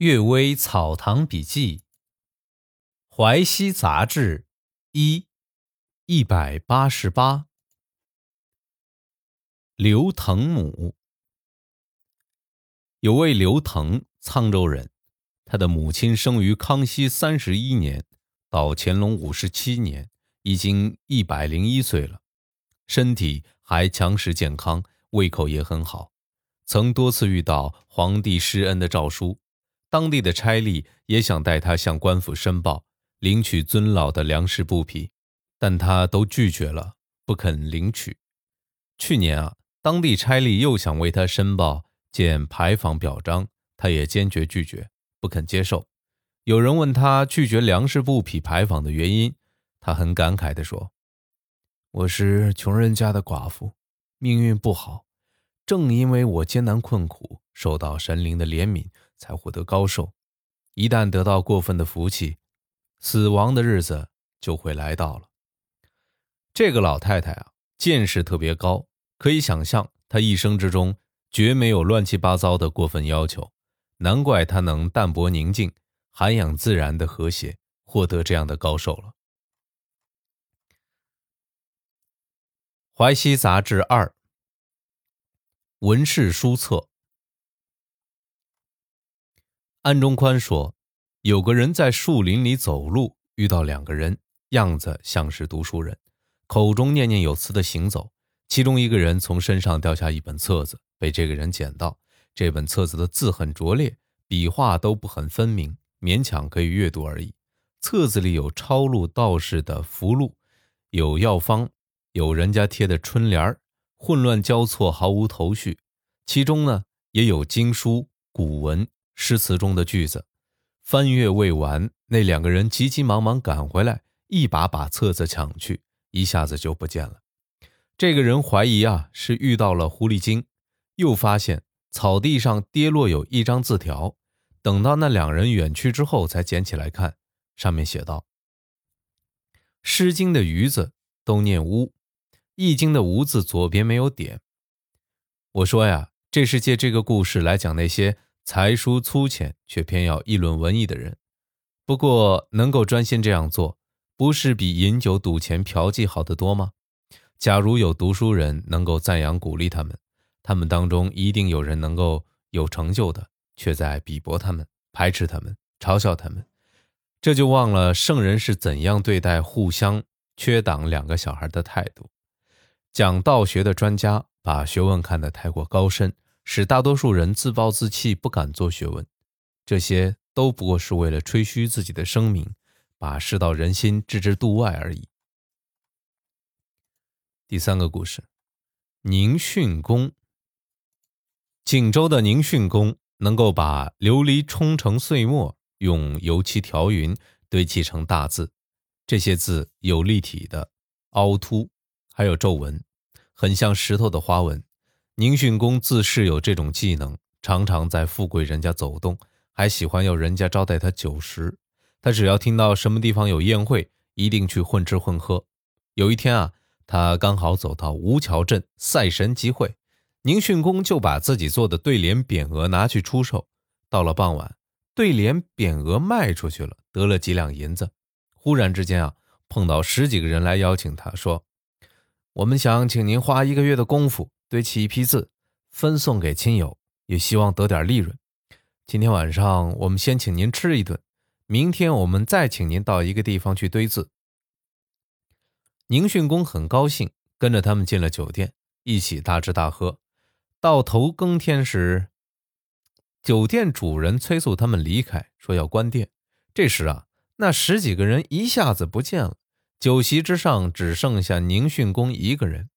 《岳微草堂笔记》《淮西杂志》一一百八十八。刘腾母有位刘腾，沧州人。他的母亲生于康熙三十一年，到乾隆五十七年，已经一百零一岁了，身体还强实健康，胃口也很好，曾多次遇到皇帝施恩的诏书。当地的差吏也想带他向官府申报领取尊老的粮食布匹，但他都拒绝了，不肯领取。去年啊，当地差吏又想为他申报建牌坊表彰，他也坚决拒绝，不肯接受。有人问他拒绝粮食布匹牌坊的原因，他很感慨地说：“我是穷人家的寡妇，命运不好，正因为我艰难困苦，受到神灵的怜悯。”才获得高寿，一旦得到过分的福气，死亡的日子就会来到了。这个老太太啊，见识特别高，可以想象她一生之中绝没有乱七八糟的过分要求，难怪她能淡泊宁静、涵养自然的和谐，获得这样的高寿了。《淮西杂志二》文士书册。安中宽说：“有个人在树林里走路，遇到两个人，样子像是读书人，口中念念有词的行走。其中一个人从身上掉下一本册子，被这个人捡到。这本册子的字很拙劣，笔画都不很分明，勉强可以阅读而已。册子里有抄录道士的符箓，有药方，有人家贴的春联儿，混乱交错，毫无头绪。其中呢，也有经书、古文。”诗词中的句子，翻阅未完，那两个人急急忙忙赶回来，一把把册子抢去，一下子就不见了。这个人怀疑啊是遇到了狐狸精，又发现草地上跌落有一张字条，等到那两人远去之后，才捡起来看，上面写道：“《诗经》的‘鱼’字都念‘乌’，《易经》的‘无’字左边没有点。”我说呀，这是借这个故事来讲那些。才疏粗浅却偏要议论文艺的人，不过能够专心这样做，不是比饮酒赌钱嫖妓好得多吗？假如有读书人能够赞扬鼓励他们，他们当中一定有人能够有成就的，却在鄙薄他们、排斥他们、嘲笑他们，这就忘了圣人是怎样对待互相缺党两个小孩的态度。讲道学的专家把学问看得太过高深。使大多数人自暴自弃，不敢做学问，这些都不过是为了吹嘘自己的声名，把世道人心置之度外而已。第三个故事，宁训公。锦州的宁训公能够把琉璃冲成碎末，用油漆调匀，堆砌成大字，这些字有立体的、凹凸，还有皱纹，很像石头的花纹。宁训公自恃有这种技能，常常在富贵人家走动，还喜欢要人家招待他酒食。他只要听到什么地方有宴会，一定去混吃混喝。有一天啊，他刚好走到吴桥镇赛神集会，宁训公就把自己做的对联匾额拿去出售。到了傍晚，对联匾额卖出去了，得了几两银子。忽然之间啊，碰到十几个人来邀请他，说：“我们想请您花一个月的功夫。”堆起一批字，分送给亲友，也希望得点利润。今天晚上我们先请您吃一顿，明天我们再请您到一个地方去堆字。宁训公很高兴，跟着他们进了酒店，一起大吃大喝。到头更天时，酒店主人催促他们离开，说要关店。这时啊，那十几个人一下子不见了，酒席之上只剩下宁训公一个人。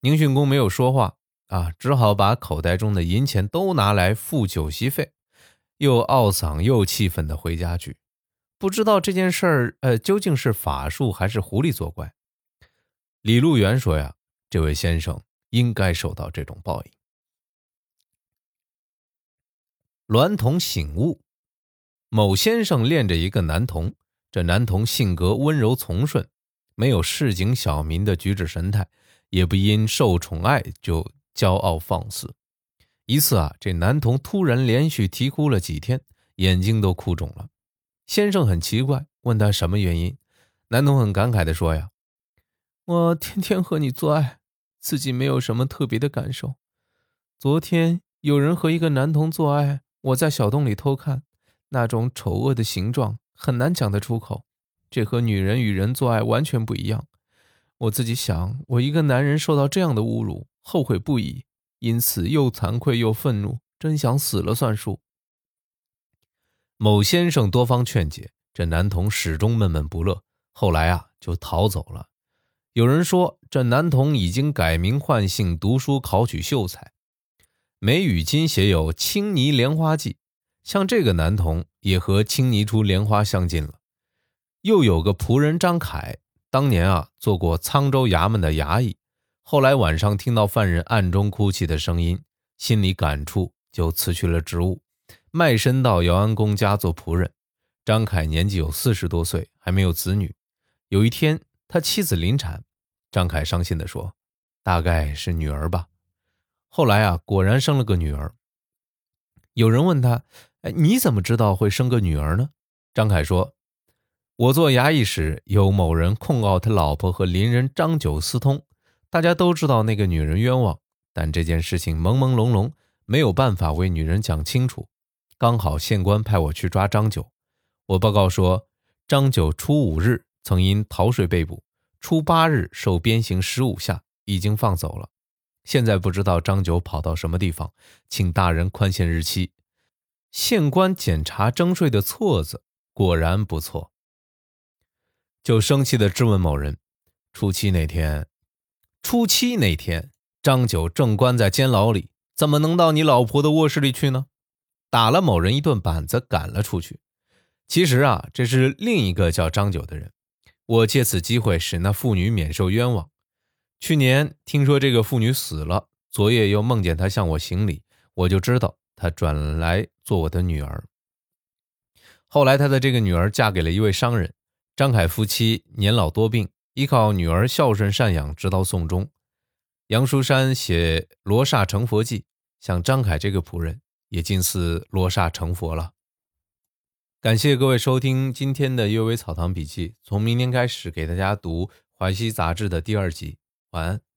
宁训公没有说话啊，只好把口袋中的银钱都拿来付酒席费，又懊丧又气愤的回家去。不知道这件事儿，呃，究竟是法术还是狐狸作怪？李路元说呀，这位先生应该受到这种报应。娈童醒悟，某先生恋着一个男童，这男童性格温柔从顺，没有市井小民的举止神态。也不因受宠爱就骄傲放肆。一次啊，这男童突然连续啼哭了几天，眼睛都哭肿了。先生很奇怪，问他什么原因。男童很感慨地说：“呀，我天天和你做爱，自己没有什么特别的感受。昨天有人和一个男童做爱，我在小洞里偷看，那种丑恶的形状很难讲得出口。这和女人与人做爱完全不一样。我自己想，我一个男人受到这样的侮辱，后悔不已，因此又惭愧又愤怒，真想死了算数。”某先生多方劝解，这男童始终闷闷不乐。后来啊，就逃走了。有人说，这男童已经改名换姓，读书考取秀才。梅雨金写有《青泥莲花记》，像这个男童也和青泥出莲花相近了。又有个仆人张凯，当年啊做过沧州衙门的衙役，后来晚上听到犯人暗中哭泣的声音，心里感触，就辞去了职务，卖身到姚安公家做仆人。张凯年纪有四十多岁，还没有子女。有一天，他妻子临产，张凯伤心地说：“大概是女儿吧。”后来啊，果然生了个女儿。有人问他：“哎，你怎么知道会生个女儿呢？”张凯说：“我做衙役时，有某人控告他老婆和邻人张九私通，大家都知道那个女人冤枉，但这件事情朦朦胧胧，没有办法为女人讲清楚。刚好县官派我去抓张九，我报告说，张九初五日。”曾因逃税被捕，初八日受鞭刑十五下，已经放走了。现在不知道张九跑到什么地方，请大人宽限日期。县官检查征税的册子，果然不错，就生气地质问某人：初七那天，初七那天，张九正关在监牢里，怎么能到你老婆的卧室里去呢？打了某人一顿板子，赶了出去。其实啊，这是另一个叫张九的人。我借此机会使那妇女免受冤枉。去年听说这个妇女死了，昨夜又梦见她向我行礼，我就知道她转来做我的女儿。后来她的这个女儿嫁给了一位商人，张凯夫妻年老多病，依靠女儿孝顺赡养，直到送终。杨书山写《罗刹成佛记》，像张凯这个仆人，也近似罗刹成佛了。感谢各位收听今天的《阅微草堂笔记》，从明天开始给大家读《淮西杂志》的第二集。晚安。